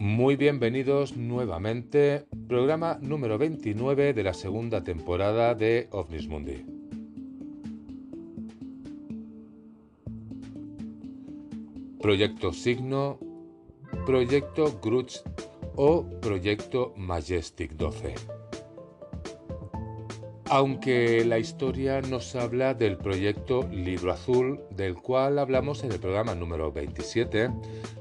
Muy bienvenidos nuevamente, programa número 29 de la segunda temporada de OVNIS Mundi. Proyecto Signo, Proyecto Grudge o Proyecto Majestic 12. Aunque la historia nos habla del proyecto Libro Azul, del cual hablamos en el programa número 27,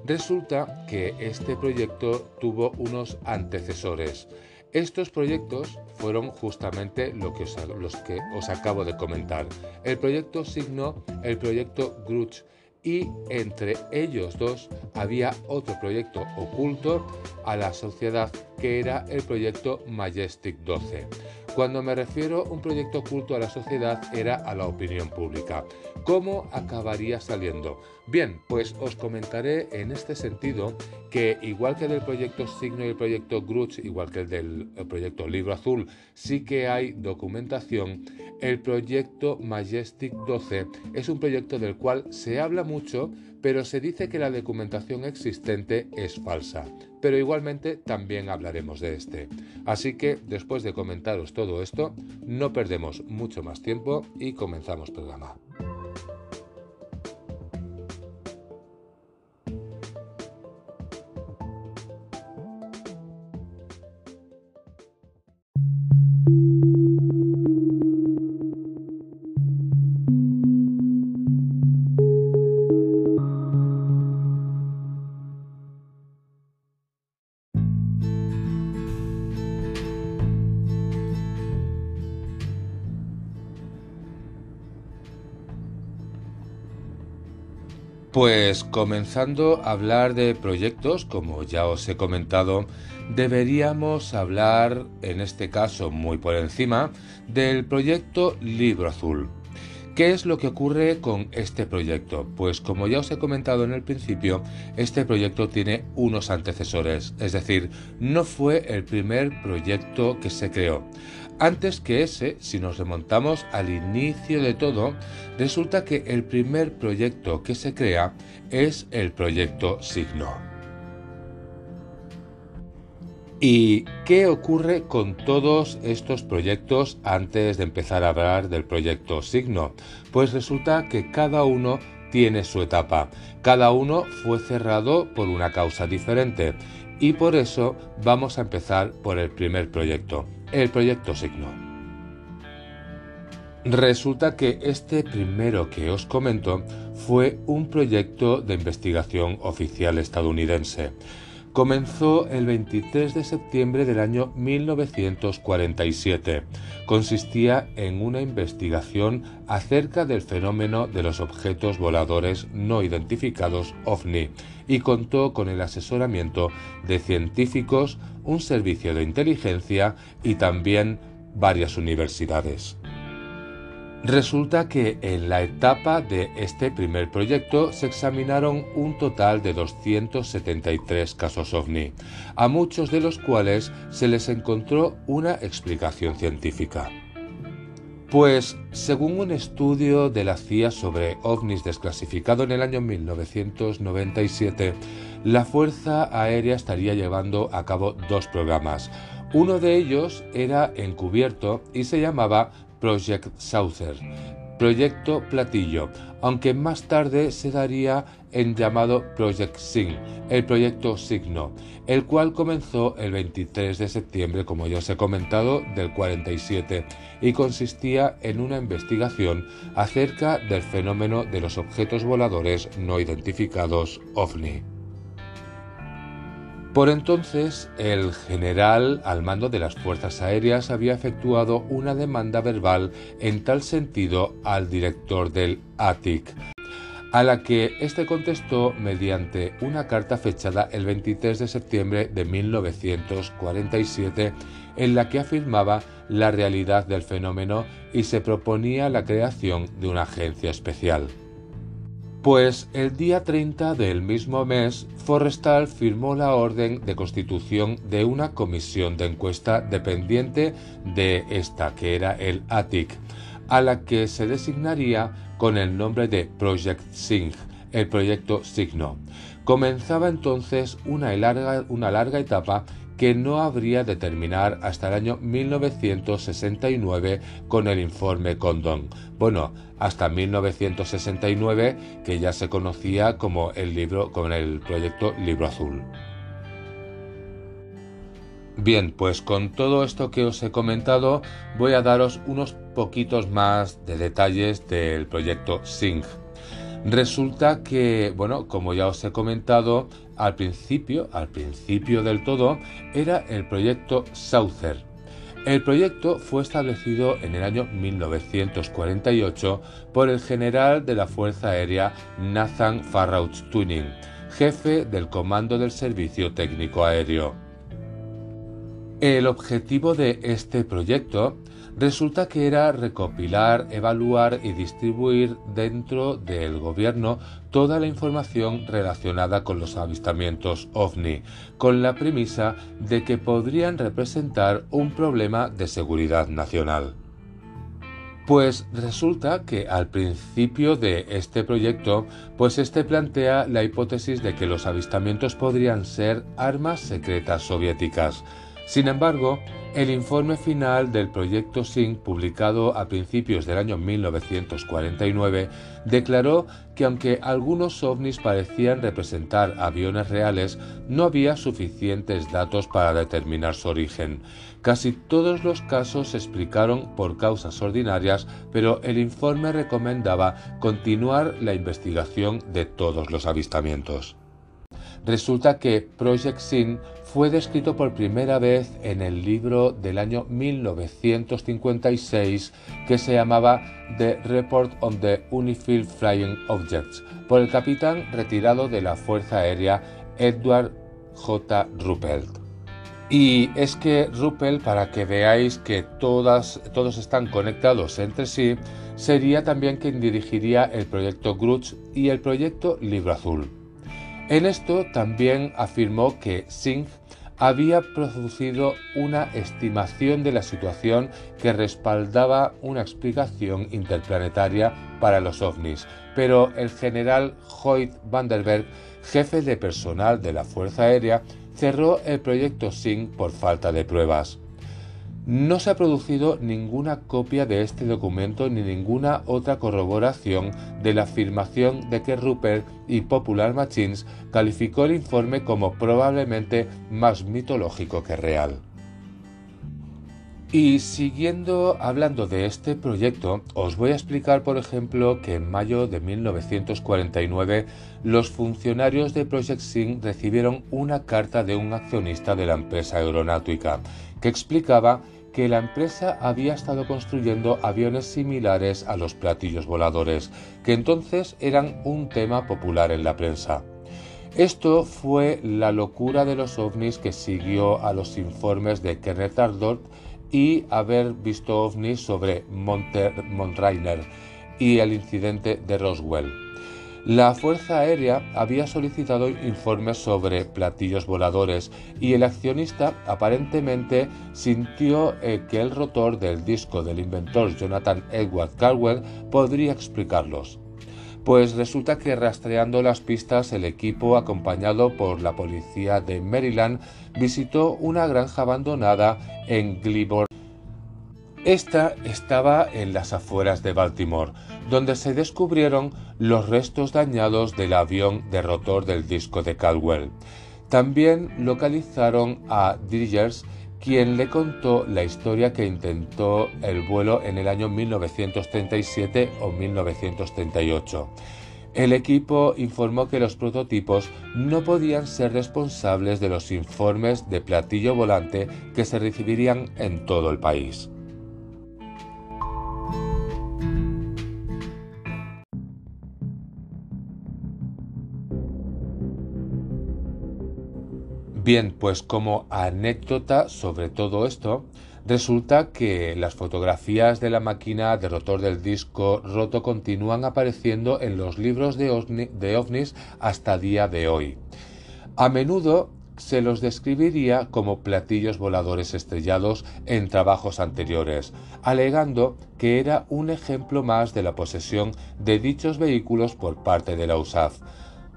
resulta que este proyecto tuvo unos antecesores. Estos proyectos fueron justamente lo que los que os acabo de comentar. El proyecto Signo, el proyecto Grudge y entre ellos dos había otro proyecto oculto a la sociedad que era el proyecto Majestic 12. Cuando me refiero a un proyecto oculto a la sociedad era a la opinión pública. ¿Cómo acabaría saliendo? Bien, pues os comentaré en este sentido que igual que del proyecto Signo y el proyecto Grudge, igual que el del proyecto Libro Azul, sí que hay documentación, el proyecto Majestic 12 es un proyecto del cual se habla mucho, pero se dice que la documentación existente es falsa. Pero igualmente también hablaremos de este. Así que después de comentaros todo esto, no perdemos mucho más tiempo y comenzamos programa. Pues comenzando a hablar de proyectos, como ya os he comentado, deberíamos hablar, en este caso muy por encima, del proyecto Libro Azul. ¿Qué es lo que ocurre con este proyecto? Pues como ya os he comentado en el principio, este proyecto tiene unos antecesores, es decir, no fue el primer proyecto que se creó. Antes que ese, si nos remontamos al inicio de todo, resulta que el primer proyecto que se crea es el proyecto Signo. ¿Y qué ocurre con todos estos proyectos antes de empezar a hablar del proyecto Signo? Pues resulta que cada uno tiene su etapa, cada uno fue cerrado por una causa diferente y por eso vamos a empezar por el primer proyecto, el proyecto Signo. Resulta que este primero que os comento fue un proyecto de investigación oficial estadounidense. Comenzó el 23 de septiembre del año 1947. Consistía en una investigación acerca del fenómeno de los objetos voladores no identificados OVNI y contó con el asesoramiento de científicos, un servicio de inteligencia y también varias universidades. Resulta que en la etapa de este primer proyecto se examinaron un total de 273 casos ovni, a muchos de los cuales se les encontró una explicación científica. Pues, según un estudio de la CIA sobre ovnis desclasificado en el año 1997, la Fuerza Aérea estaría llevando a cabo dos programas. Uno de ellos era encubierto y se llamaba Project Saucer, Proyecto Platillo, aunque más tarde se daría en llamado Project Sign, el proyecto Signo, el cual comenzó el 23 de septiembre, como ya os he comentado, del 47 y consistía en una investigación acerca del fenómeno de los objetos voladores no identificados OVNI. Por entonces, el general al mando de las Fuerzas Aéreas había efectuado una demanda verbal en tal sentido al director del ATIC, a la que éste contestó mediante una carta fechada el 23 de septiembre de 1947 en la que afirmaba la realidad del fenómeno y se proponía la creación de una agencia especial. Pues el día 30 del mismo mes, Forrestal firmó la orden de constitución de una comisión de encuesta dependiente de esta, que era el ATIC, a la que se designaría con el nombre de Project Singh, el proyecto Signo. Comenzaba entonces una larga, una larga etapa que no habría de terminar hasta el año 1969 con el informe Condon. Bueno, hasta 1969 que ya se conocía como el libro con el proyecto Libro Azul. Bien, pues con todo esto que os he comentado voy a daros unos poquitos más de detalles del proyecto Sync. Resulta que, bueno, como ya os he comentado, al principio, al principio del todo, era el proyecto Souther. El proyecto fue establecido en el año 1948 por el general de la Fuerza Aérea Nathan Farragut Tuning, jefe del Comando del Servicio Técnico Aéreo. El objetivo de este proyecto resulta que era recopilar, evaluar y distribuir dentro del gobierno toda la información relacionada con los avistamientos ovni, con la premisa de que podrían representar un problema de seguridad nacional. Pues resulta que al principio de este proyecto, pues este plantea la hipótesis de que los avistamientos podrían ser armas secretas soviéticas, sin embargo, el informe final del proyecto SYNC, publicado a principios del año 1949, declaró que aunque algunos ovnis parecían representar aviones reales, no había suficientes datos para determinar su origen. Casi todos los casos se explicaron por causas ordinarias, pero el informe recomendaba continuar la investigación de todos los avistamientos. Resulta que Project Sin fue descrito por primera vez en el libro del año 1956 que se llamaba The Report on the Unifield Flying Objects por el capitán retirado de la Fuerza Aérea Edward J. Ruppelt. Y es que Ruppelt, para que veáis que todas, todos están conectados entre sí, sería también quien dirigiría el proyecto Grudge y el proyecto Libro Azul. En esto también afirmó que Singh había producido una estimación de la situación que respaldaba una explicación interplanetaria para los ovnis, pero el general Hoyt Vanderberg, jefe de personal de la Fuerza Aérea, cerró el proyecto Singh por falta de pruebas. No se ha producido ninguna copia de este documento ni ninguna otra corroboración de la afirmación de que Rupert y Popular Machines calificó el informe como probablemente más mitológico que real. Y siguiendo hablando de este proyecto, os voy a explicar, por ejemplo, que en mayo de 1949 los funcionarios de Project Sync recibieron una carta de un accionista de la empresa aeronáutica que explicaba que la empresa había estado construyendo aviones similares a los platillos voladores, que entonces eran un tema popular en la prensa. Esto fue la locura de los ovnis que siguió a los informes de Kenneth Arnold y haber visto ovnis sobre Montrainer y el incidente de Roswell. La Fuerza Aérea había solicitado informes sobre platillos voladores y el accionista aparentemente sintió eh, que el rotor del disco del inventor Jonathan Edward Caldwell podría explicarlos. Pues resulta que rastreando las pistas el equipo acompañado por la policía de Maryland visitó una granja abandonada en Glibor esta estaba en las afueras de Baltimore, donde se descubrieron los restos dañados del avión de rotor del disco de Caldwell. También localizaron a Diggers, quien le contó la historia que intentó el vuelo en el año 1937 o 1938. El equipo informó que los prototipos no podían ser responsables de los informes de platillo volante que se recibirían en todo el país. Bien, pues como anécdota sobre todo esto, resulta que las fotografías de la máquina de rotor del disco roto continúan apareciendo en los libros de, ovnis hasta día de hoy. A menudo se los describiría como platillos voladores estrellados en trabajos anteriores, alegando que era un ejemplo más de la posesión de dichos vehículos por parte de la USAF.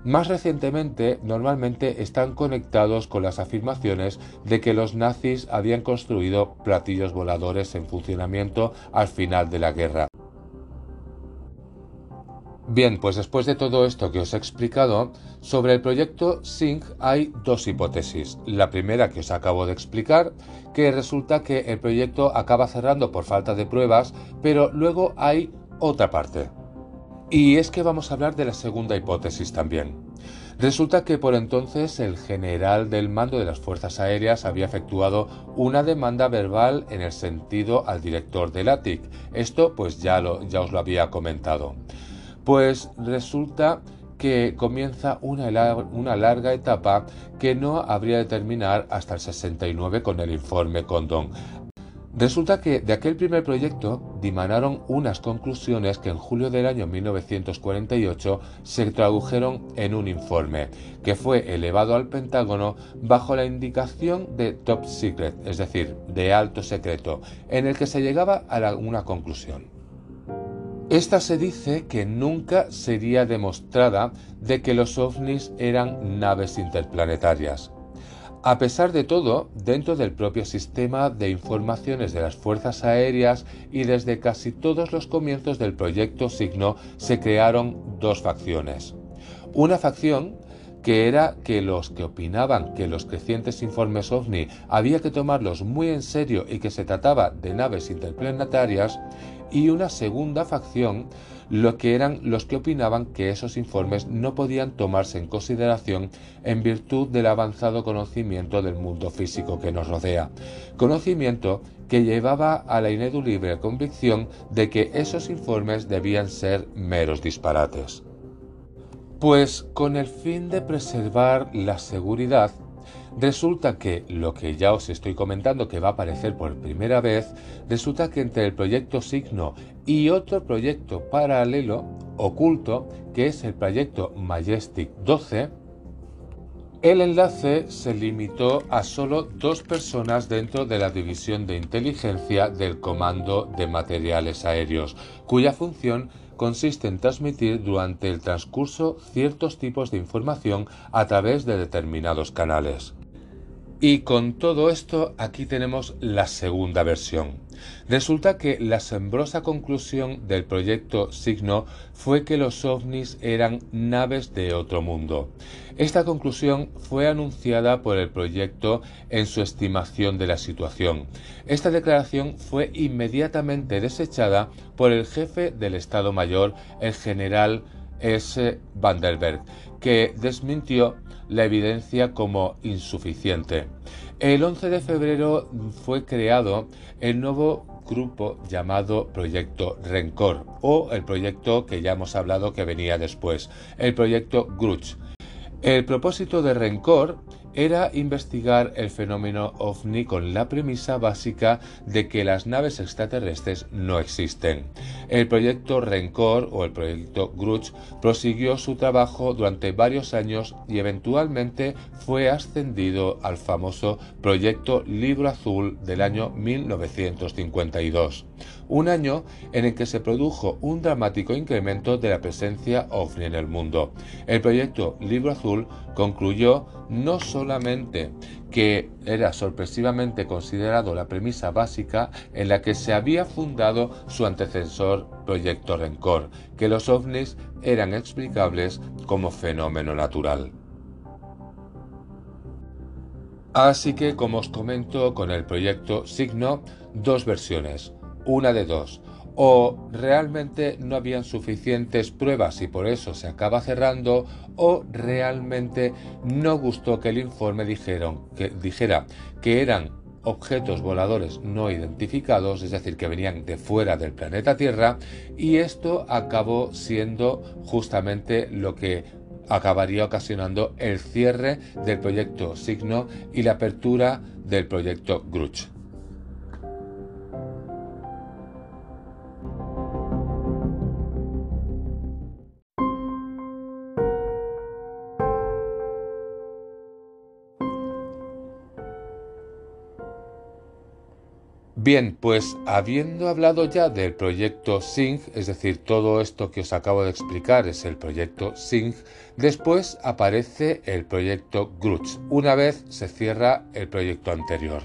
Más recientemente, normalmente están conectados con las afirmaciones de que los nazis habían construido platillos voladores en funcionamiento al final de la guerra. Bien, pues después de todo esto que os he explicado, sobre el proyecto SYNC hay dos hipótesis. La primera que os acabo de explicar, que resulta que el proyecto acaba cerrando por falta de pruebas, pero luego hay otra parte. Y es que vamos a hablar de la segunda hipótesis también. Resulta que por entonces el general del mando de las Fuerzas Aéreas había efectuado una demanda verbal en el sentido al director del ATIC. Esto pues ya, os lo había comentado. Pues resulta que comienza una, larga etapa que no habría de terminar hasta el 69 con el informe Condon. Resulta que de aquel primer proyecto dimanaron unas conclusiones que en julio del año 1948 se tradujeron en un informe, que fue elevado al Pentágono bajo la indicación de top secret, es decir, de alto secreto, en el que se llegaba a una conclusión. Esta se dice que nunca sería demostrada de que los ovnis eran naves interplanetarias. A pesar de todo, dentro del propio sistema de informaciones de las Fuerzas Aéreas y desde casi todos los comienzos del proyecto Signo se crearon dos facciones. Una facción que era que los que opinaban que los crecientes informes ovni había que tomarlos muy en serio y que se trataba de naves interplanetarias y una segunda facción, lo que eran los que opinaban que esos informes no podían tomarse en consideración en virtud del avanzado conocimiento del mundo físico que nos rodea, conocimiento que llevaba a la ineludible convicción de que esos informes debían ser meros disparates. Pues con el fin de preservar la seguridad, Resulta que lo que ya os estoy comentando que va a aparecer por primera vez, resulta que entre el proyecto Signo y otro proyecto paralelo, oculto, que es el proyecto Majestic 12, el enlace se limitó a solo dos personas dentro de la división de inteligencia del Comando de Materiales Aéreos, cuya función consiste en transmitir durante el transcurso ciertos tipos de información a través de determinados canales. Y con todo esto aquí tenemos la segunda versión. Resulta que la asombrosa conclusión del proyecto Signo fue que los ovnis eran naves de otro mundo. Esta conclusión fue anunciada por el proyecto en su estimación de la situación. Esta declaración fue inmediatamente desechada por el jefe del Estado Mayor, el general S. Vanderberg, que desmintió la evidencia como insuficiente. El 11 de febrero fue creado el nuevo grupo llamado Proyecto Rencor o el proyecto que ya hemos hablado que venía después, el proyecto Grudge. El propósito de Rencor era investigar el fenómeno ovni con la premisa básica de que las naves extraterrestres no existen. El proyecto Rencor o el proyecto Grudge prosiguió su trabajo durante varios años y eventualmente fue ascendido al famoso proyecto Libro Azul del año 1952 un año en el que se produjo un dramático incremento de la presencia ovni en el mundo. El proyecto Libro Azul concluyó no solamente que era sorpresivamente considerado la premisa básica en la que se había fundado su antecesor Proyecto Rencor, que los ovnis eran explicables como fenómeno natural. Así que, como os comento, con el proyecto Signo, dos versiones una de dos. O realmente no habían suficientes pruebas y por eso se acaba cerrando, o realmente no gustó que el informe dijera que eran objetos voladores no identificados, es decir, que venían de fuera del planeta Tierra, y esto acabó siendo justamente lo que acabaría ocasionando el cierre del proyecto Signo y la apertura del proyecto Grudge. Bien, pues habiendo hablado ya del proyecto SYNC, es decir, todo esto que os acabo de explicar es el proyecto SYNC, después aparece el proyecto Grudge, una vez se cierra el proyecto anterior.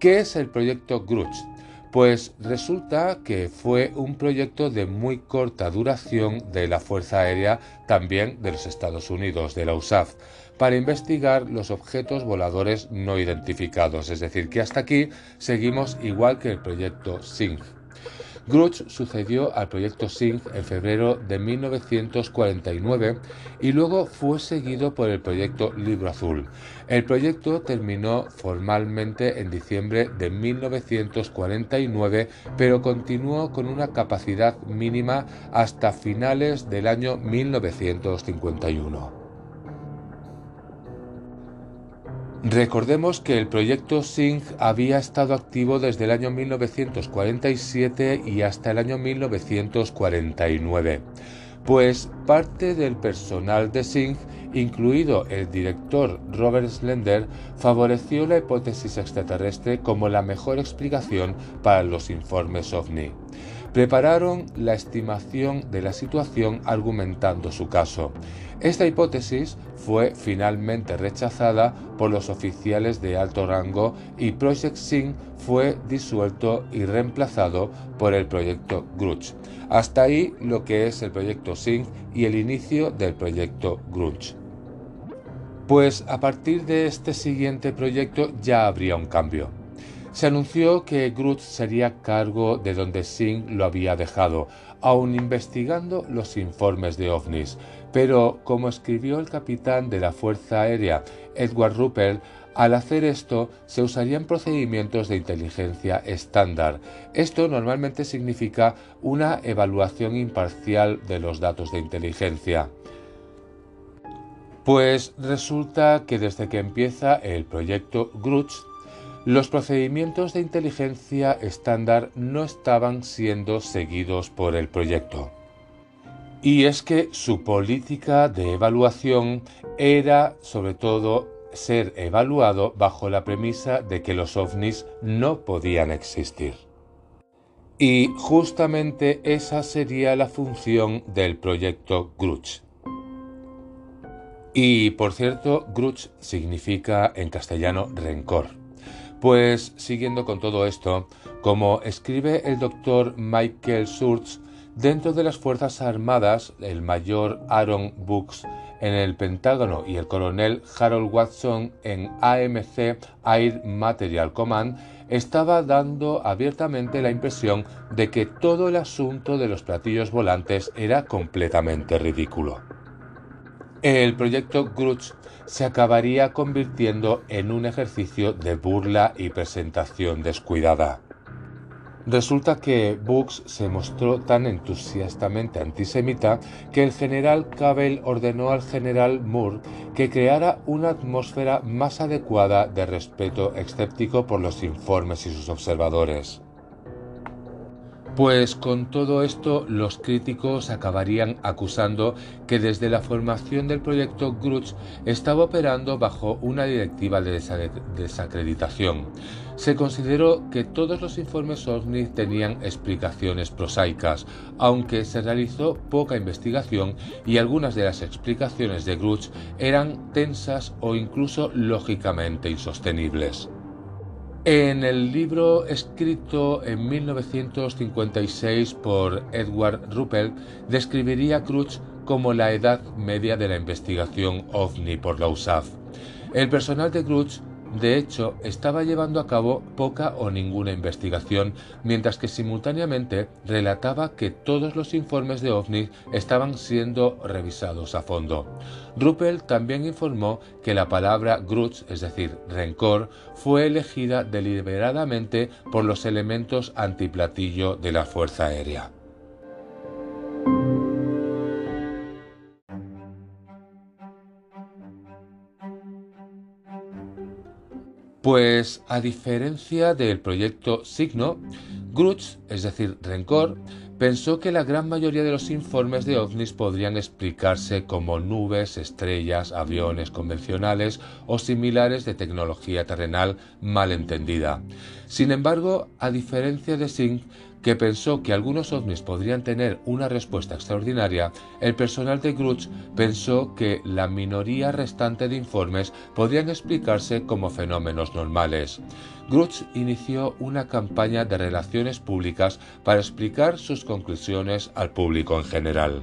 ¿Qué es el proyecto Grudge? Pues resulta que fue un proyecto de muy corta duración de la Fuerza Aérea, también de los Estados Unidos, de la USAF, para investigar los objetos voladores no identificados. Es decir, que hasta aquí seguimos igual que el proyecto SYNC. Grudge sucedió al proyecto SYNC en febrero de 1949 y luego fue seguido por el proyecto Libro Azul. El proyecto terminó formalmente en diciembre de 1949, pero continuó con una capacidad mínima hasta finales del año 1951. Recordemos que el proyecto SYNC había estado activo desde el año 1947 y hasta el año 1949, pues parte del personal de SYNC, incluido el director Robert Slender, favoreció la hipótesis extraterrestre como la mejor explicación para los informes ovni. Prepararon la estimación de la situación argumentando su caso esta hipótesis fue finalmente rechazada por los oficiales de alto rango y Project Sync fue disuelto y reemplazado por el proyecto Grudge. Hasta ahí lo que es el proyecto Sync y el inicio del proyecto Grudge. Pues a partir de este siguiente proyecto ya habría un cambio. Se anunció que Grudge sería cargo de donde Singh lo había dejado, aun investigando los informes de ovnis. Pero, como escribió el capitán de la Fuerza Aérea, Edward Ruppel, al hacer esto se usarían procedimientos de inteligencia estándar. Esto normalmente significa una evaluación imparcial de los datos de inteligencia. Pues resulta que desde que empieza el proyecto Grudge los procedimientos de inteligencia estándar no estaban siendo seguidos por el proyecto. Y es que su política de evaluación era sobre todo ser evaluado bajo la premisa de que los ovnis no podían existir. Y justamente esa sería la función del proyecto Grudge. Y por cierto, Grudge significa en castellano rencor. Pues siguiendo con todo esto, como escribe el doctor Michael Schurz, dentro de las Fuerzas Armadas, el mayor Aaron Books en el Pentágono y el coronel Harold Watson en AMC Air Material Command estaba dando abiertamente la impresión de que todo el asunto de los platillos volantes era completamente ridículo. El proyecto Grudge se acabaría convirtiendo en un ejercicio de burla y presentación descuidada. Resulta que Books se mostró tan entusiastamente antisemita que el general Cabell ordenó al general Moore que creara una atmósfera más adecuada de respeto escéptico por los informes y sus observadores. Pues con todo esto los críticos acabarían acusando que desde la formación del proyecto Grudge estaba operando bajo una directiva de desacreditación. Se consideró que todos los informes OVNI tenían explicaciones prosaicas, aunque se realizó poca investigación y algunas de las explicaciones de Grudge eran tensas o incluso lógicamente insostenibles. En el libro escrito en 1956 por Edward Ruppel, describiría Crutch como la edad media de la investigación ovni por la USAF. El personal de Crutch de hecho, estaba llevando a cabo poca o ninguna investigación, mientras que simultáneamente relataba que todos los informes de OVNI estaban siendo revisados a fondo. Ruppel también informó que la palabra grudge, es decir, rencor, fue elegida deliberadamente por los elementos antiplatillo de la Fuerza Aérea. Pues a diferencia del proyecto Signo, Grudge, es decir, Rencor, pensó que la gran mayoría de los informes de ovnis podrían explicarse como nubes, estrellas, aviones convencionales o similares de tecnología terrenal mal entendida. Sin embargo, a diferencia de Singh, que pensó que algunos ovnis podrían tener una respuesta extraordinaria, el personal de Grudge pensó que la minoría restante de informes podrían explicarse como fenómenos normales. Grudge inició una campaña de relaciones públicas para explicar sus conclusiones al público en general.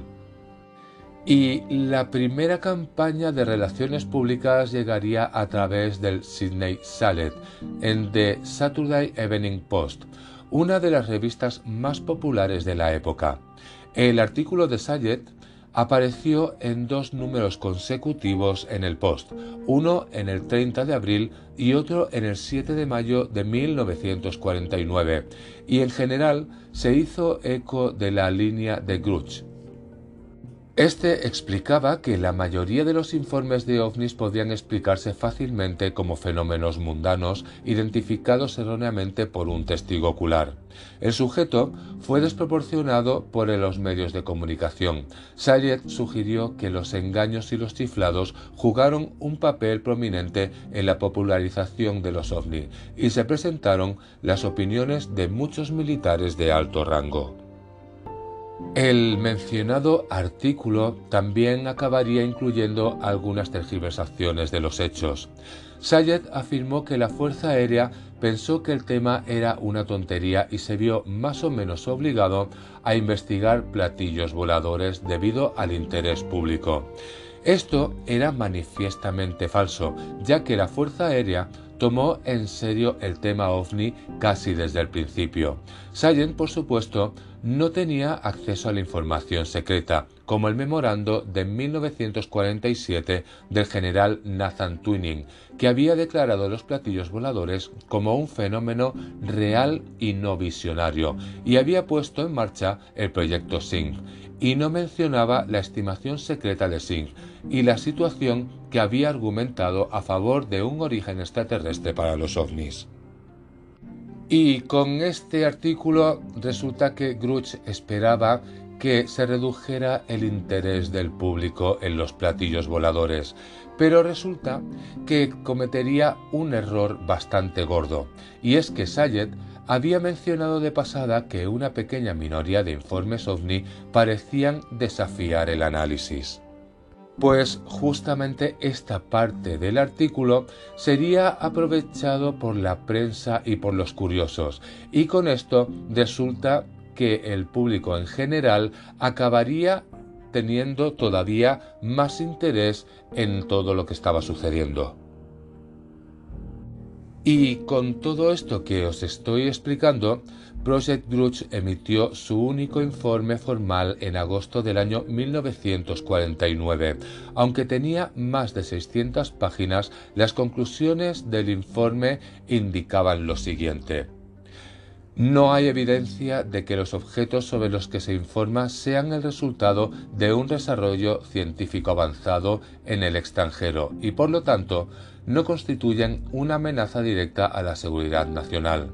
Y la primera campaña de relaciones públicas llegaría a través del Sydney Salet en The Saturday Evening Post, una de las revistas más populares de la época. El artículo de Sayed apareció en dos números consecutivos en el Post, uno en el 30 de abril y otro en el 7 de mayo de 1949, y en general se hizo eco de la línea de Grudge. Este explicaba que la mayoría de los informes de ovnis podían explicarse fácilmente como fenómenos mundanos identificados erróneamente por un testigo ocular. El sujeto fue desproporcionado por los medios de comunicación. Sayed sugirió que los engaños y los chiflados jugaron un papel prominente en la popularización de los ovnis y se presentaron las opiniones de muchos militares de alto rango. El mencionado artículo también acabaría incluyendo algunas tergiversaciones de los hechos. Sayed afirmó que la Fuerza Aérea pensó que el tema era una tontería y se vio más o menos obligado a investigar platillos voladores debido al interés público. Esto era manifiestamente falso, ya que la Fuerza Aérea tomó en serio el tema ovni casi desde el principio. Sayed, por supuesto, no tenía acceso a la información secreta, como el memorando de 1947 del general Nathan Twining, que había declarado los platillos voladores como un fenómeno real y no visionario, y había puesto en marcha el proyecto SING, y no mencionaba la estimación secreta de SING y la situación que había argumentado a favor de un origen extraterrestre para los ovnis. Y con este artículo resulta que Grudge esperaba que se redujera el interés del público en los platillos voladores, pero resulta que cometería un error bastante gordo, y es que Sayed había mencionado de pasada que una pequeña minoría de informes ovni parecían desafiar el análisis. Pues justamente esta parte del artículo sería aprovechado por la prensa y por los curiosos, y con esto resulta que el público en general acabaría teniendo todavía más interés en todo lo que estaba sucediendo. Y con todo esto que os estoy explicando, Project Grudge emitió su único informe formal en agosto del año 1949. Aunque tenía más de 600 páginas, las conclusiones del informe indicaban lo siguiente. No hay evidencia de que los objetos sobre los que se informa sean el resultado de un desarrollo científico avanzado en el extranjero y por lo tanto no constituyen una amenaza directa a la seguridad nacional.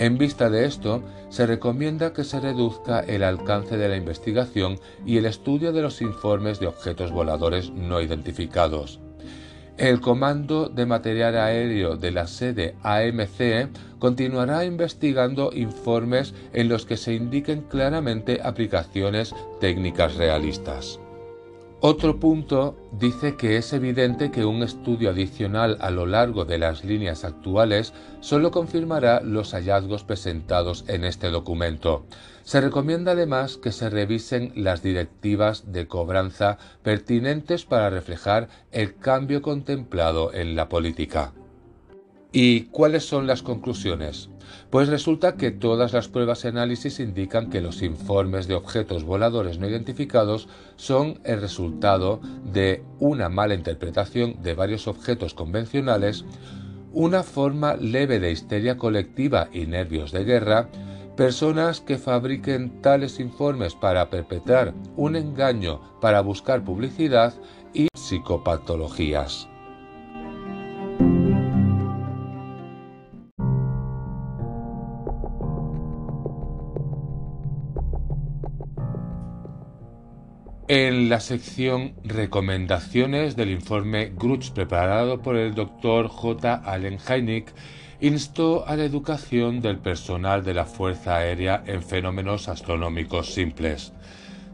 En vista de esto, se recomienda que se reduzca el alcance de la investigación y el estudio de los informes de objetos voladores no identificados. El Comando de Material Aéreo de la sede AMC continuará investigando informes en los que se indiquen claramente aplicaciones técnicas realistas. Otro punto dice que es evidente que un estudio adicional a lo largo de las líneas actuales solo confirmará los hallazgos presentados en este documento. Se recomienda además que se revisen las directivas de cobranza pertinentes para reflejar el cambio contemplado en la política. ¿Y cuáles son las conclusiones? Pues resulta que todas las pruebas y análisis indican que los informes de objetos voladores no identificados son el resultado de una mala interpretación de varios objetos convencionales, una forma leve de histeria colectiva y nervios de guerra, personas que fabriquen tales informes para perpetrar un engaño para buscar publicidad y psicopatologías. En la sección Recomendaciones del informe Grutsch preparado por el Dr. J. Allen Hynek, instó a la educación del personal de la Fuerza Aérea en fenómenos astronómicos simples.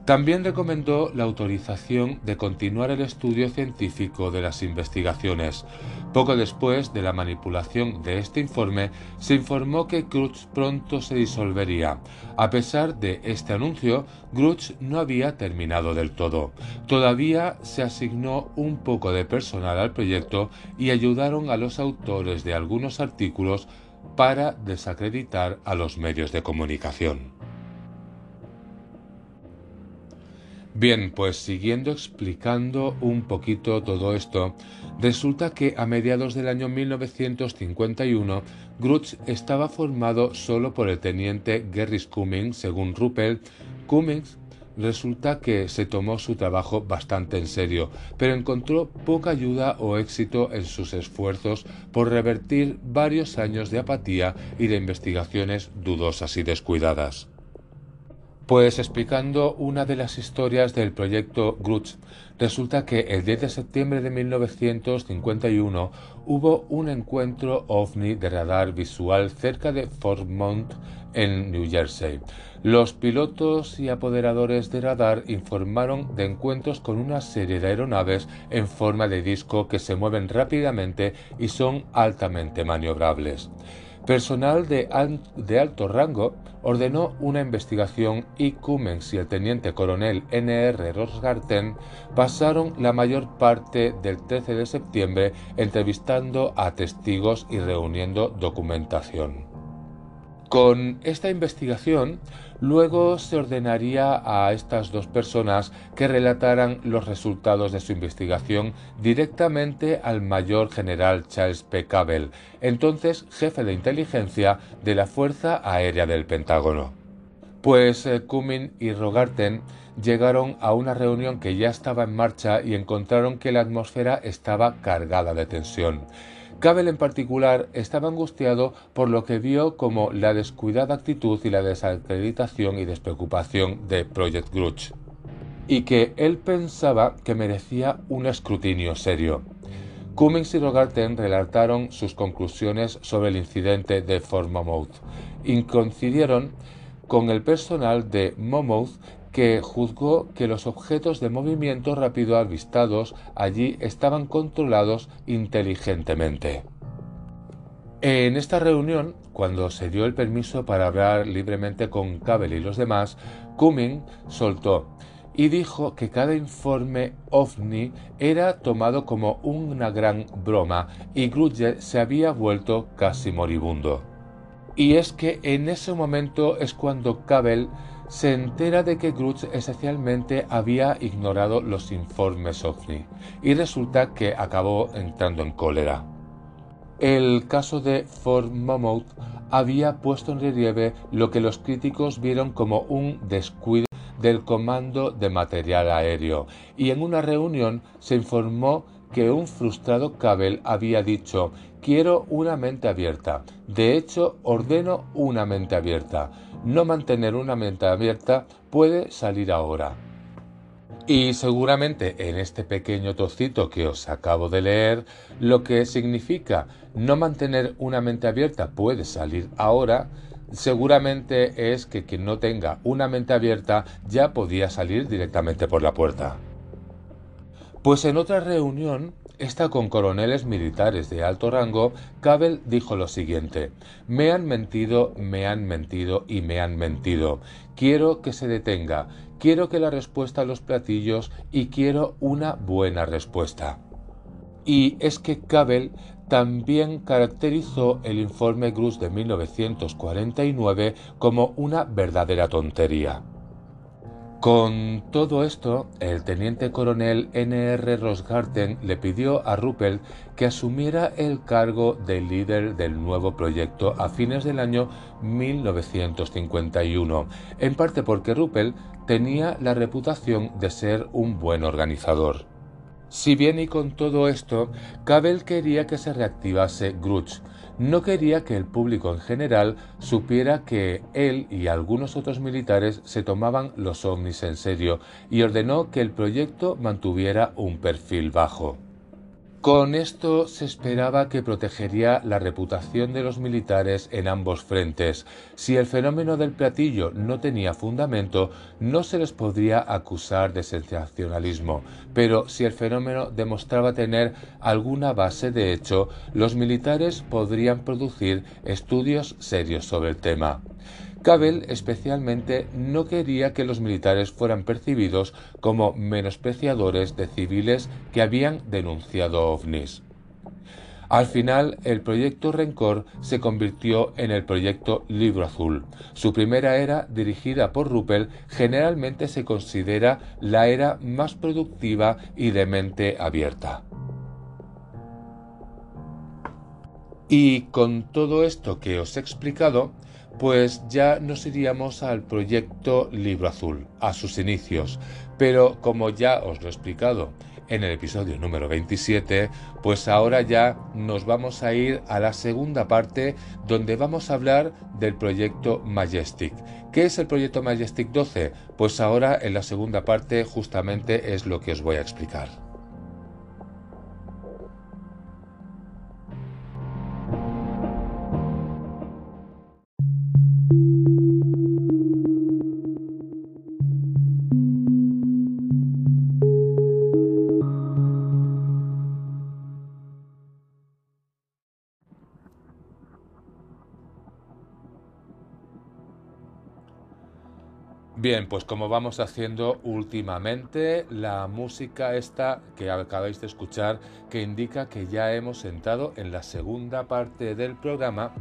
También recomendó la autorización de continuar el estudio científico de las investigaciones. Poco después de la manipulación de este informe, se informó que Grutsch pronto se disolvería. A pesar de este anuncio, Grutsch no había terminado del todo. Todavía se asignó un poco de personal al proyecto y ayudaron a los autores de algunos artículos para desacreditar a los medios de comunicación. Bien, pues siguiendo explicando un poquito todo esto, resulta que a mediados del año 1951 Grutsch estaba formado solo por el teniente Gerris Cummings, según Ruppel. Cummings resulta que se tomó su trabajo bastante en serio, pero encontró poca ayuda o éxito en sus esfuerzos por revertir varios años de apatía y de investigaciones dudosas y descuidadas. Pues explicando una de las historias del proyecto Grutsch, resulta que el 10 de septiembre de 1951 hubo un encuentro ovni de radar visual cerca de Fort Mount en New Jersey. Los pilotos y apoderadores de radar informaron de encuentros con una serie de aeronaves en forma de disco que se mueven rápidamente y son altamente maniobrables. Personal de, alto rango ordenó una investigación y Cummings y el teniente coronel N.R. Rosgarten pasaron la mayor parte del 13 de septiembre entrevistando a testigos y reuniendo documentación. Con esta investigación, luego se ordenaría a estas dos personas que relataran los resultados de su investigación directamente al mayor general Charles P. Cable, entonces jefe de inteligencia de la Fuerza Aérea del Pentágono. Pues eh, Cumming y Rogarten llegaron a una reunión que ya estaba en marcha y encontraron que la atmósfera estaba cargada de tensión. Cabell en particular estaba angustiado por lo que vio como la descuidada actitud y la desacreditación y despreocupación de Project Grudge, y que él pensaba que merecía un escrutinio serio. Cummings y Rogarten relataron sus conclusiones sobre el incidente de Fort Monmouth y coincidieron con el personal de Monmouth que juzgó que los objetos de movimiento rápido avistados allí estaban controlados inteligentemente. En esta reunión, cuando se dio el permiso para hablar libremente con Cable y los demás, Cumming soltó y dijo que cada informe ovni era tomado como una gran broma y Grudge se había vuelto casi moribundo. Y es que en ese momento es cuando Cable se entera de que Grutz esencialmente había ignorado los informes OVNI y resulta que acabó entrando en cólera. El caso de Fort Monmouth había puesto en relieve lo que los críticos vieron como un descuido del Comando de Material Aéreo y en una reunión se informó que un frustrado Cabell había dicho quiero una mente abierta. De hecho, ordeno una mente abierta. No mantener una mente abierta puede salir ahora. Y seguramente en este pequeño trocito que os acabo de leer, lo que significa no mantener una mente abierta puede salir ahora, seguramente es que quien no tenga una mente abierta ya podía salir directamente por la puerta. Pues en otra reunión esta con coroneles militares de alto rango, Cabell dijo lo siguiente, me han mentido, me han mentido y me han mentido. Quiero que se detenga, quiero que la respuesta a los platillos y quiero una buena respuesta. Y es que Cabell también caracterizó el informe Grus de 1949 como una verdadera tontería. Con todo esto, el teniente coronel N.R. Rosgarten le pidió a Ruppel que asumiera el cargo de líder del nuevo proyecto a fines del año 1951, en parte porque Ruppel tenía la reputación de ser un buen organizador. Si bien y con todo esto, Cabell quería que se reactivase Grudge, no quería que el público en general supiera que él y algunos otros militares se tomaban los ovnis en serio y ordenó que el proyecto mantuviera un perfil bajo. Con esto se esperaba que protegería la reputación de los militares en ambos frentes. Si el fenómeno del platillo no tenía fundamento, no se les podría acusar de sensacionalismo, pero si el fenómeno demostraba tener alguna base de hecho, los militares podrían producir estudios serios sobre el tema. Cabell especialmente no quería que los militares fueran percibidos como menospreciadores de civiles que habían denunciado ovnis. Al final, el proyecto Rencor se convirtió en el proyecto Libro Azul. Su primera era, dirigida por Ruppel, generalmente se considera la era más productiva y de mente abierta. Y con todo esto que os he explicado, pues ya nos iríamos al proyecto Libro Azul, a sus inicios. Pero como ya os lo he explicado en el episodio número 27, pues ahora ya nos vamos a ir a la segunda parte donde vamos a hablar del proyecto Majestic. ¿Qué es el proyecto Majestic 12? Pues ahora en la segunda parte justamente es lo que os voy a explicar. Bien, pues como vamos haciendo últimamente, la música esta que acabáis de escuchar, que indica que ya hemos entrado en la segunda parte del programa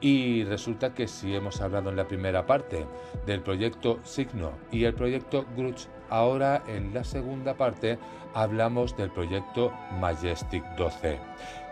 y resulta que si hemos hablado en la primera parte del proyecto Signo y el proyecto Grudge, ahora en la segunda parte hablamos del proyecto Majestic 12.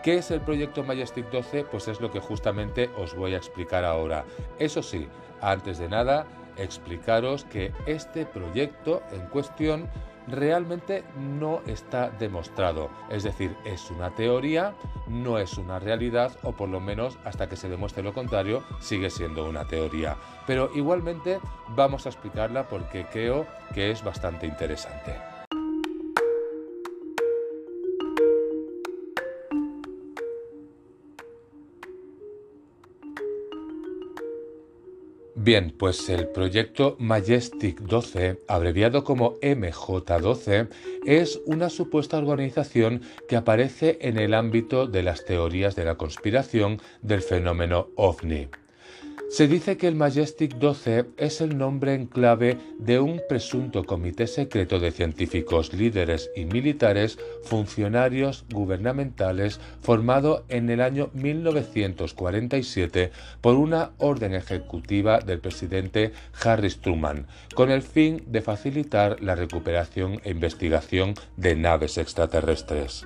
¿Qué es el proyecto Majestic 12? Pues es lo que justamente os voy a explicar ahora. Eso sí, antes de nada, explicaros que este proyecto en cuestión realmente no está demostrado. Es decir, es una teoría, no es una realidad o por lo menos hasta que se demuestre lo contrario sigue siendo una teoría. Pero igualmente vamos a explicarla porque creo que es bastante interesante. Bien, pues el proyecto Majestic 12, abreviado como MJ12, es una supuesta organización que aparece en el ámbito de las teorías de la conspiración del fenómeno ovni. Se dice que el Majestic 12 es el nombre en clave de un presunto comité secreto de científicos, líderes y militares, funcionarios gubernamentales, formado en el año 1947 por una orden ejecutiva del presidente Harry Truman, con el fin de facilitar la recuperación e investigación de naves extraterrestres.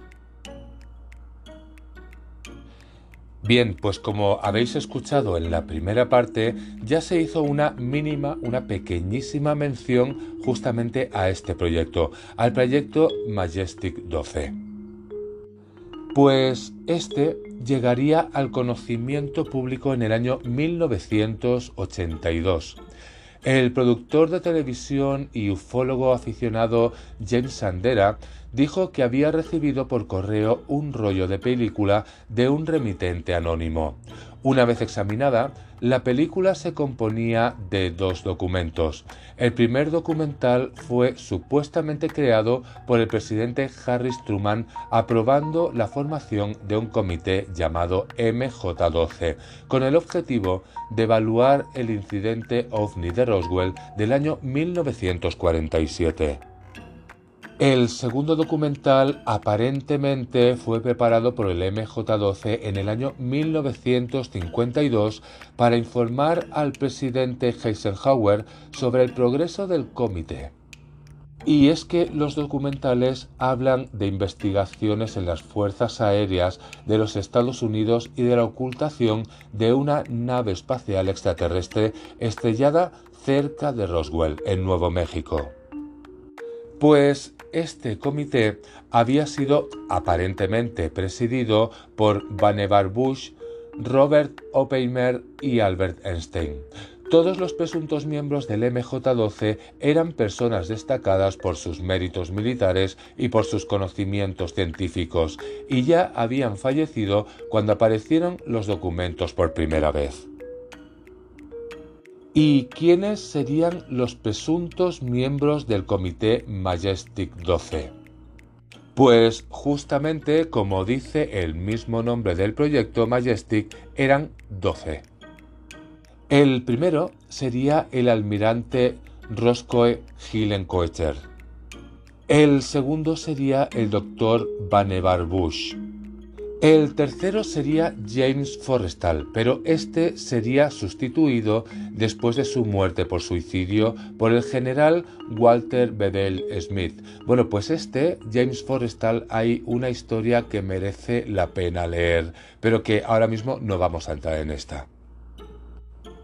Bien, pues como habéis escuchado en la primera parte, ya se hizo una mínima, una pequeñísima mención justamente a este proyecto, al proyecto Majestic 12. Pues este llegaría al conocimiento público en el año 1982. El productor de televisión y ufólogo aficionado James Sandera dijo que había recibido por correo un rollo de película de un remitente anónimo. Una vez examinada, la película se componía de dos documentos. El primer documental fue supuestamente creado por el presidente Harry Truman aprobando la formación de un comité llamado MJ12, con el objetivo de evaluar el incidente ovni de Roswell del año 1947. El segundo documental aparentemente fue preparado por el MJ12 en el año 1952 para informar al presidente Eisenhower sobre el progreso del comité. Y es que los documentales hablan de investigaciones en las fuerzas aéreas de los Estados Unidos y de la ocultación de una nave espacial extraterrestre estrellada cerca de Roswell, en Nuevo México. Pues este comité había sido aparentemente presidido por Vannevar Bush, Robert Oppenheimer y Albert Einstein. Todos los presuntos miembros del MJ-12 eran personas destacadas por sus méritos militares y por sus conocimientos científicos, y ya habían fallecido cuando aparecieron los documentos por primera vez. ¿Y quiénes serían los presuntos miembros del Comité Majestic 12? Pues justamente, como dice el mismo nombre del proyecto Majestic, eran 12. El primero sería el almirante Roscoe Hillenkoetter. El segundo sería el doctor Vannevar Bush. El tercero sería James Forrestal, pero este sería sustituido después de su muerte por suicidio por el general Walter Bedell Smith. Bueno, pues este, James Forrestal, hay una historia que merece la pena leer, pero que ahora mismo no vamos a entrar en esta.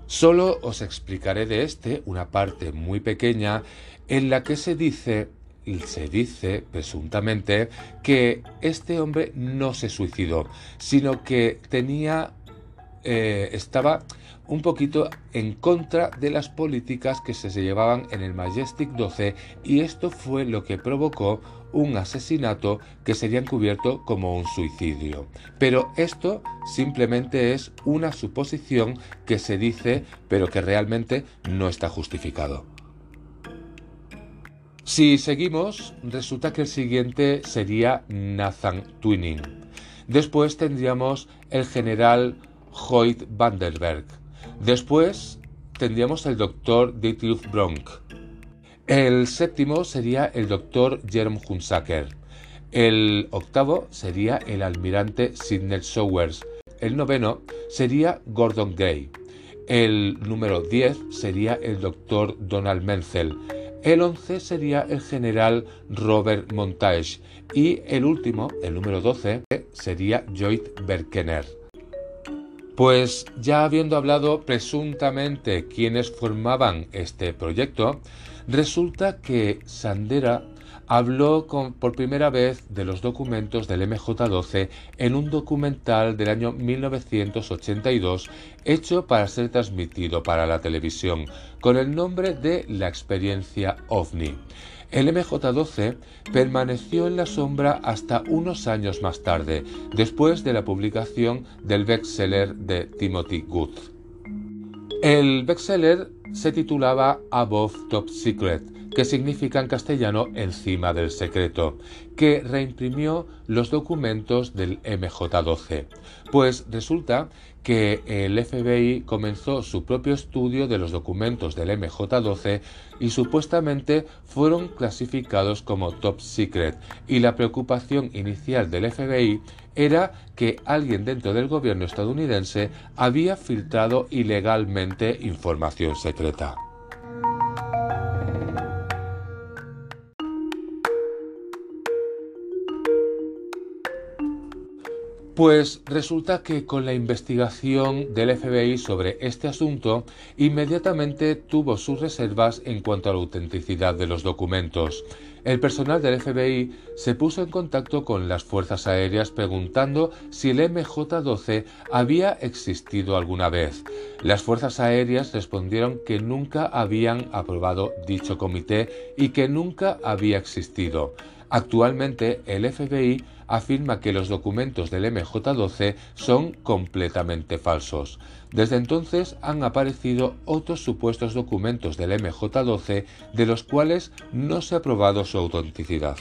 Solo os explicaré de este una parte muy pequeña en la que se dice se dice presuntamente que este hombre no se suicidó, sino que tenía eh, estaba un poquito en contra de las políticas que se llevaban en el Majestic 12 y esto fue lo que provocó un asesinato que sería encubierto como un suicidio. Pero esto simplemente es una suposición que se dice pero que realmente no está justificado. Si seguimos, resulta que el siguiente sería Nathan Twinning. Después tendríamos el general Hoyt Vanderberg. Después tendríamos el doctor Dietrich Bronk. El séptimo sería el doctor Jerome Hunsaker. El octavo sería el almirante Sidney Sowers. El noveno sería Gordon Gray. El número 10 sería el doctor Donald Menzel. El once sería el general Robert Montage. Y el último, el número 12, sería Joyce Berkener. Pues ya habiendo hablado presuntamente quienes formaban este proyecto, resulta que Sandera habló por primera vez de los documentos del MJ12 en un documental del año 1982 hecho para ser transmitido para la televisión con el nombre de La experiencia OVNI. El MJ12 permaneció en la sombra hasta unos años más tarde, después de la publicación del bestseller de Timothy Good. El bestseller se titulaba Above Top Secret, que significa en castellano encima del secreto, que reimprimió los documentos del MJ12. Pues resulta que el FBI comenzó su propio estudio de los documentos del MJ12 y supuestamente fueron clasificados como top secret y la preocupación inicial del FBI era que alguien dentro del gobierno estadounidense había filtrado ilegalmente información secreta. Pues resulta que con la investigación del FBI sobre este asunto, inmediatamente tuvo sus reservas en cuanto a la autenticidad de los documentos. El personal del FBI se puso en contacto con las fuerzas aéreas preguntando si el MJ-12 había existido alguna vez. Las fuerzas aéreas respondieron que nunca habían aprobado dicho comité y que nunca había existido. Actualmente el FBI afirma que los documentos del MJ12 son completamente falsos. Desde entonces han aparecido otros supuestos documentos del MJ12 de los cuales no se ha probado su autenticidad.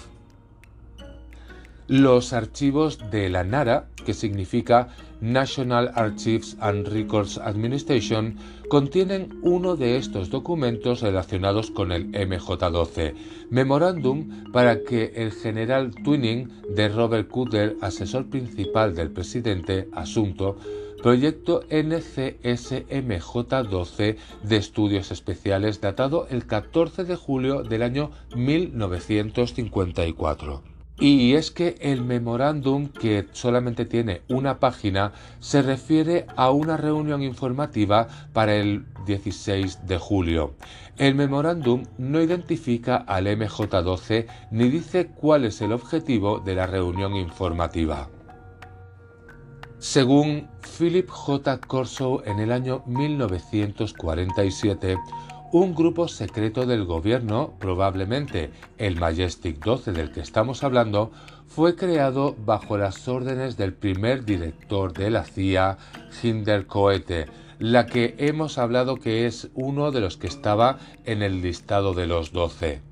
Los archivos de la NARA, que significa National Archives and Records Administration, contienen uno de estos documentos relacionados con el MJ12, memorándum para que el general Twinning de Robert Cutler, asesor principal del presidente, asunto, proyecto NCSMJ12 de estudios especiales datado el 14 de julio del año 1954. Y es que el memorándum, que solamente tiene una página, se refiere a una reunión informativa para el 16 de julio. El memorándum no identifica al MJ12 ni dice cuál es el objetivo de la reunión informativa. Según Philip J. Corso en el año 1947, un grupo secreto del gobierno, probablemente el Majestic 12 del que estamos hablando, fue creado bajo las órdenes del primer director de la CIA, Hinder Coete, la que hemos hablado que es uno de los que estaba en el listado de los 12.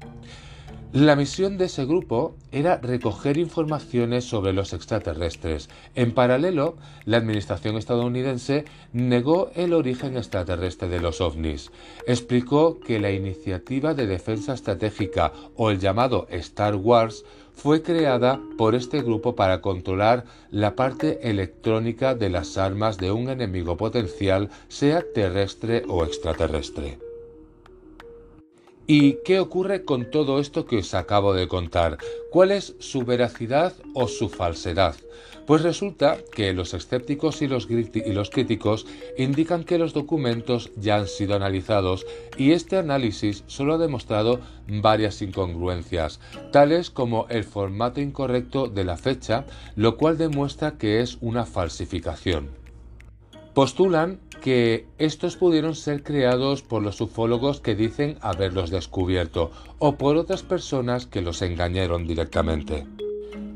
La misión de ese grupo era recoger informaciones sobre los extraterrestres. En paralelo, la administración estadounidense negó el origen extraterrestre de los ovnis. Explicó que la iniciativa de defensa estratégica o el llamado Star Wars fue creada por este grupo para controlar la parte electrónica de las armas de un enemigo potencial, sea terrestre o extraterrestre. ¿Y qué ocurre con todo esto que os acabo de contar? ¿Cuál es su veracidad o su falsedad? Pues resulta que los escépticos y los, críticos indican que los documentos ya han sido analizados y este análisis solo ha demostrado varias incongruencias, tales como el formato incorrecto de la fecha, lo cual demuestra que es una falsificación. Postulan que estos pudieron ser creados por los ufólogos que dicen haberlos descubierto o por otras personas que los engañaron directamente.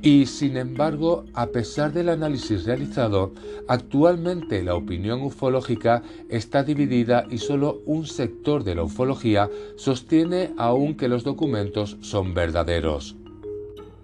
Y sin embargo, a pesar del análisis realizado, actualmente la opinión ufológica está dividida y solo un sector de la ufología sostiene aún que los documentos son verdaderos.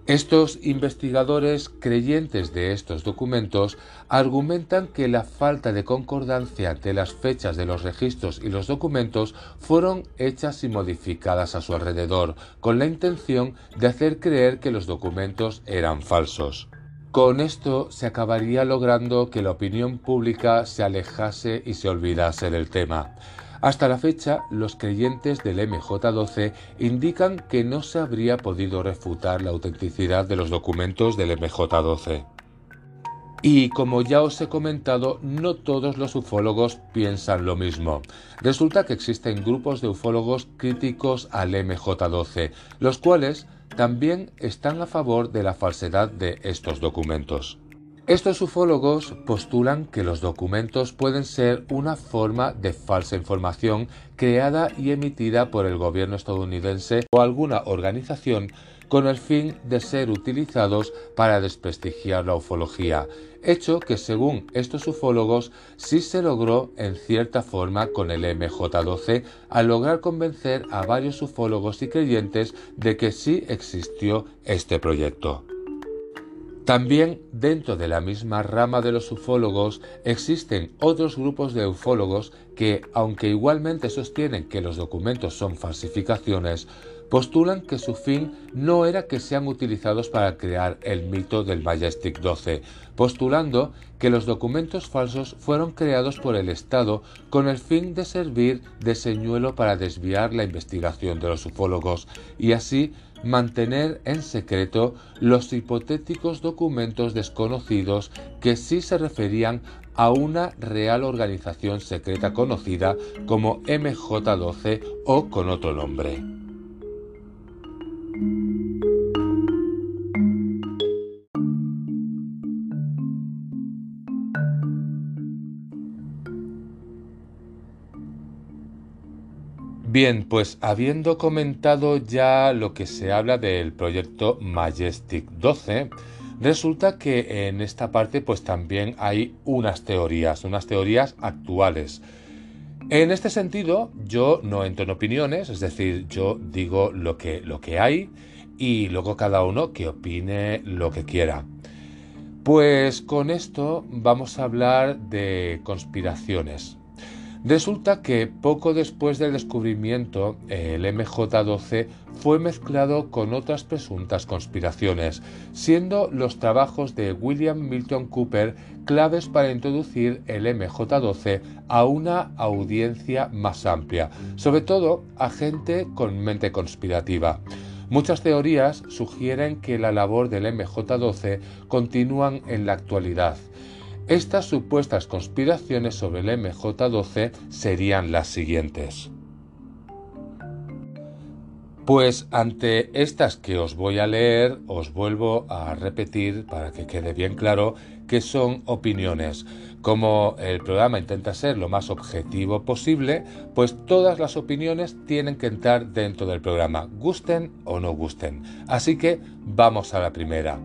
Estos investigadores creyentes de estos documentos argumentan que la falta de concordancia de las fechas de los registros y los documentos fueron hechas y modificadas a su alrededor, con la intención de hacer creer que los documentos eran falsos. Con esto se acabaría logrando que la opinión pública se alejase y se olvidase del tema. Hasta la fecha, los creyentes del MJ12 indican que no se habría podido refutar la autenticidad de los documentos del MJ12. Y como ya os he comentado, no todos los ufólogos piensan lo mismo. Resulta que existen grupos de ufólogos críticos al MJ12, los cuales también están a favor de la falsedad de estos documentos. Estos ufólogos postulan que los documentos pueden ser una forma de falsa información creada y emitida por el gobierno estadounidense o alguna organización con el fin de ser utilizados para desprestigiar la ufología, hecho que según estos ufólogos sí se logró en cierta forma con el MJ12 al lograr convencer a varios ufólogos y creyentes de que sí existió este proyecto. También dentro de la misma rama de los ufólogos existen otros grupos de ufólogos que, aunque igualmente sostienen que los documentos son falsificaciones, postulan que su fin no era que sean utilizados para crear el mito del Majestic 12, postulando que los documentos falsos fueron creados por el Estado con el fin de servir de señuelo para desviar la investigación de los ufólogos y así mantener en secreto los hipotéticos documentos desconocidos que sí se referían a una real organización secreta conocida como MJ12 o con otro nombre. Bien, pues habiendo comentado ya lo que se habla del proyecto Majestic 12, resulta que en esta parte pues también hay unas teorías, unas teorías actuales. En este sentido, yo no entro en opiniones, es decir, yo digo lo que, lo que hay y luego cada uno que opine lo que quiera. Pues con esto vamos a hablar de conspiraciones. Resulta que poco después del descubrimiento, el MJ12 fue mezclado con otras presuntas conspiraciones, siendo los trabajos de William Milton Cooper claves para introducir el MJ12 a una audiencia más amplia, sobre todo a gente con mente conspirativa. Muchas teorías sugieren que la labor del MJ12 continúan en la actualidad estas supuestas conspiraciones sobre el MJ12 serían las siguientes. Pues ante estas que os voy a leer, os vuelvo a repetir para que quede bien claro que son opiniones. Como el programa intenta ser lo más objetivo posible, pues todas las opiniones tienen que entrar dentro del programa, gusten o no gusten. Así que vamos a la primera.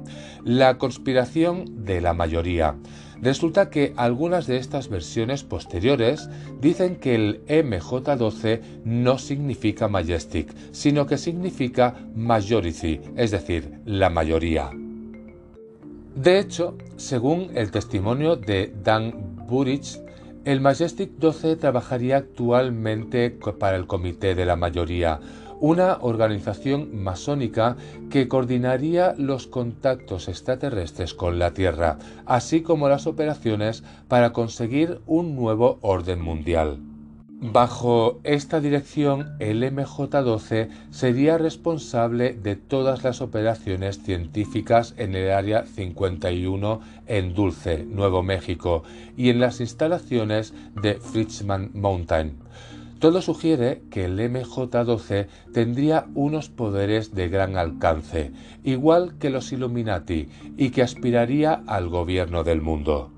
La conspiración de la mayoría. Resulta que algunas de estas versiones posteriores dicen que el MJ12 no significa Majestic, sino que significa Majority, es decir, la mayoría. De hecho, según el testimonio de Dan Burich, el Majestic 12 trabajaría actualmente para el Comité de la Mayoría, una organización masónica que coordinaría los contactos extraterrestres con la Tierra, así como las operaciones para conseguir un nuevo orden mundial. Bajo esta dirección, el MJ-12 sería responsable de todas las operaciones científicas en el Área 51 en Dulce, Nuevo México, y en las instalaciones de Fritzman Mountain. Todo sugiere que el MJ-12 tendría unos poderes de gran alcance, igual que los Illuminati, y que aspiraría al gobierno del mundo.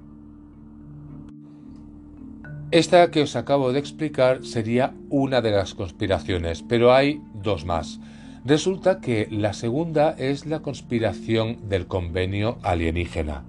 Esta que os acabo de explicar sería una de las conspiraciones, pero hay dos más. Resulta que la segunda es la conspiración del convenio alienígena.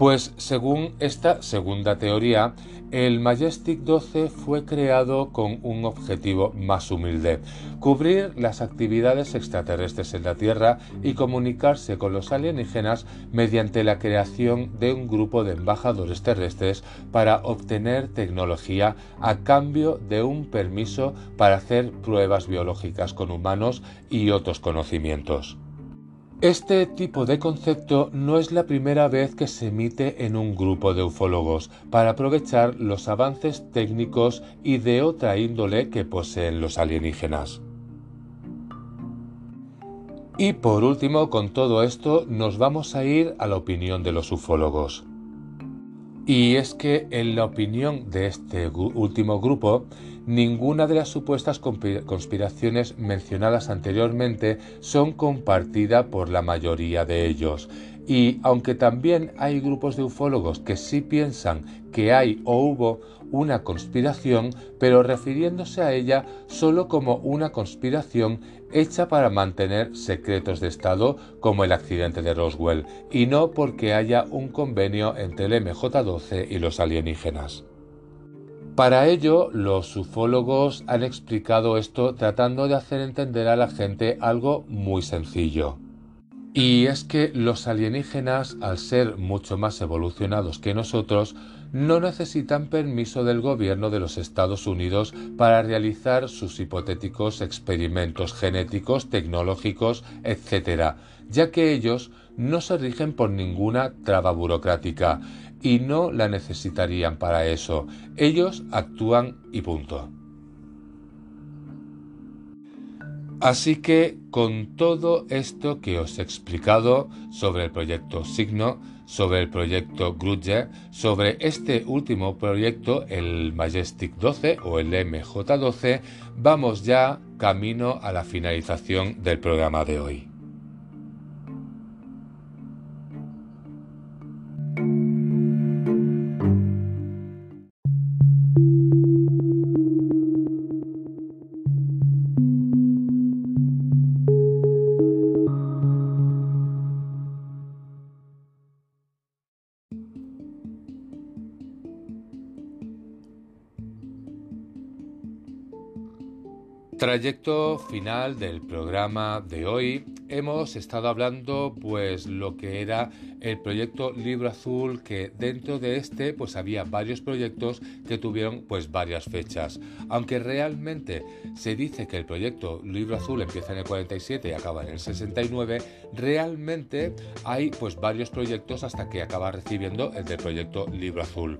Pues según esta segunda teoría, el Majestic 12 fue creado con un objetivo más humilde, cubrir las actividades extraterrestres en la Tierra y comunicarse con los alienígenas mediante la creación de un grupo de embajadores terrestres para obtener tecnología a cambio de un permiso para hacer pruebas biológicas con humanos y otros conocimientos. Este tipo de concepto no es la primera vez que se emite en un grupo de ufólogos para aprovechar los avances técnicos y de otra índole que poseen los alienígenas. Y por último, con todo esto, nos vamos a ir a la opinión de los ufólogos. Y es que en la opinión de este último grupo, ninguna de las supuestas conspiraciones mencionadas anteriormente son compartida por la mayoría de ellos. Y aunque también hay grupos de ufólogos que sí piensan que hay o hubo una conspiración, pero refiriéndose a ella solo como una conspiración hecha para mantener secretos de Estado como el accidente de Roswell, y no porque haya un convenio entre el MJ-12 y los alienígenas. Para ello, los ufólogos han explicado esto tratando de hacer entender a la gente algo muy sencillo. Y es que los alienígenas, al ser mucho más evolucionados que nosotros, no necesitan permiso del gobierno de los Estados Unidos para realizar sus hipotéticos experimentos genéticos, tecnológicos, etc., ya que ellos no se rigen por ninguna traba burocrática y no la necesitarían para eso. Ellos actúan y punto. Así que con todo esto que os he explicado sobre el proyecto Signo, sobre el proyecto Grudge, sobre este último proyecto, el Majestic 12 o el MJ12, vamos ya camino a la finalización del programa de hoy. Trayecto final del programa de hoy. Hemos estado hablando pues lo que era el proyecto Libro Azul que dentro de este pues había varios proyectos que tuvieron pues varias fechas. Aunque realmente se dice que el proyecto Libro Azul empieza en el 47 y acaba en el 69, realmente hay pues varios proyectos hasta que acaba recibiendo el del proyecto Libro Azul.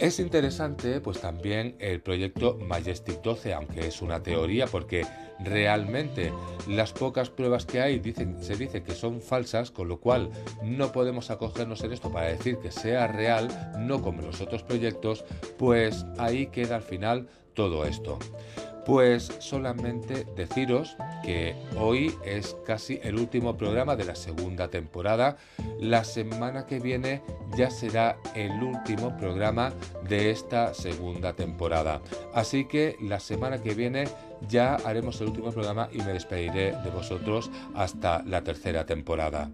Es interesante pues también el proyecto Majestic 12, aunque es una teoría porque realmente las pocas pruebas que hay dicen, se dice que son falsas, con lo cual no podemos acogernos en esto para decir que sea real, no como los otros proyectos, pues ahí queda al final todo esto. Pues solamente deciros que hoy es casi el último programa de la segunda temporada. La semana que viene ya será el último programa de esta segunda temporada. Así que la semana que viene ya haremos el último programa y me despediré de vosotros hasta la tercera temporada.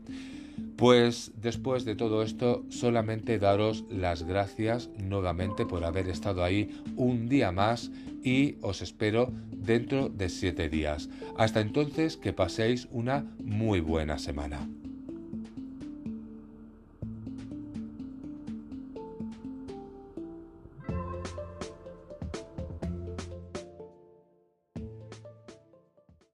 Pues después de todo esto, solamente daros las gracias nuevamente por haber estado ahí un día más y os espero dentro de siete días. Hasta entonces, que paséis una muy buena semana.